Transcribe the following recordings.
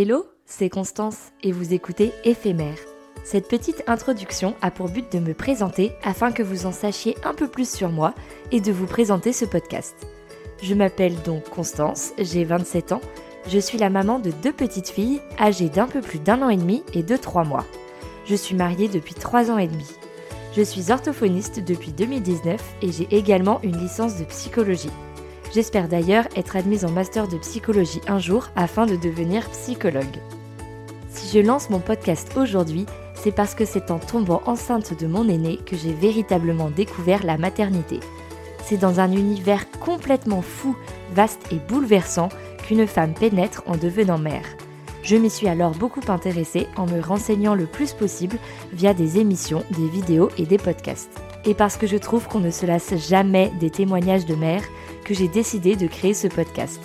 Hello, c'est Constance et vous écoutez Éphémère. Cette petite introduction a pour but de me présenter afin que vous en sachiez un peu plus sur moi et de vous présenter ce podcast. Je m'appelle donc Constance, j'ai 27 ans, je suis la maman de deux petites filles âgées d'un peu plus d'un an et demi et de trois mois. Je suis mariée depuis trois ans et demi. Je suis orthophoniste depuis 2019 et j'ai également une licence de psychologie. J'espère d'ailleurs être admise en master de psychologie un jour afin de devenir psychologue. Si je lance mon podcast aujourd'hui, c'est parce que c'est en tombant enceinte de mon aîné que j'ai véritablement découvert la maternité. C'est dans un univers complètement fou, vaste et bouleversant qu'une femme pénètre en devenant mère. Je m'y suis alors beaucoup intéressée en me renseignant le plus possible via des émissions, des vidéos et des podcasts. Et parce que je trouve qu'on ne se lasse jamais des témoignages de mères, que j'ai décidé de créer ce podcast.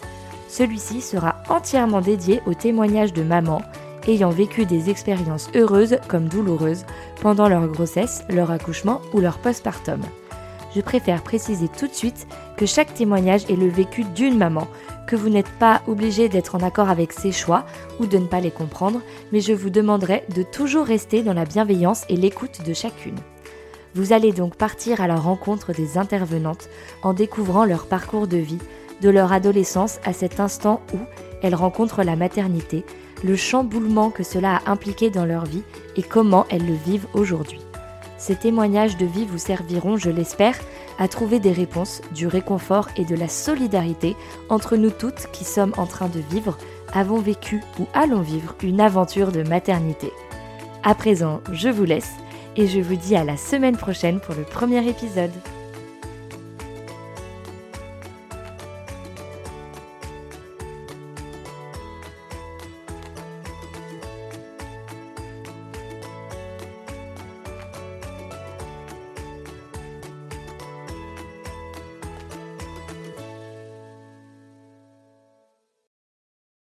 Celui-ci sera entièrement dédié aux témoignages de mamans ayant vécu des expériences heureuses comme douloureuses pendant leur grossesse, leur accouchement ou leur postpartum. Je préfère préciser tout de suite que chaque témoignage est le vécu d'une maman, que vous n'êtes pas obligé d'être en accord avec ses choix ou de ne pas les comprendre, mais je vous demanderai de toujours rester dans la bienveillance et l'écoute de chacune. Vous allez donc partir à la rencontre des intervenantes en découvrant leur parcours de vie, de leur adolescence à cet instant où elles rencontrent la maternité, le chamboulement que cela a impliqué dans leur vie et comment elles le vivent aujourd'hui. Ces témoignages de vie vous serviront, je l'espère, à trouver des réponses, du réconfort et de la solidarité entre nous toutes qui sommes en train de vivre, avons vécu ou allons vivre une aventure de maternité. À présent, je vous laisse et je vous dis à la semaine prochaine pour le premier épisode.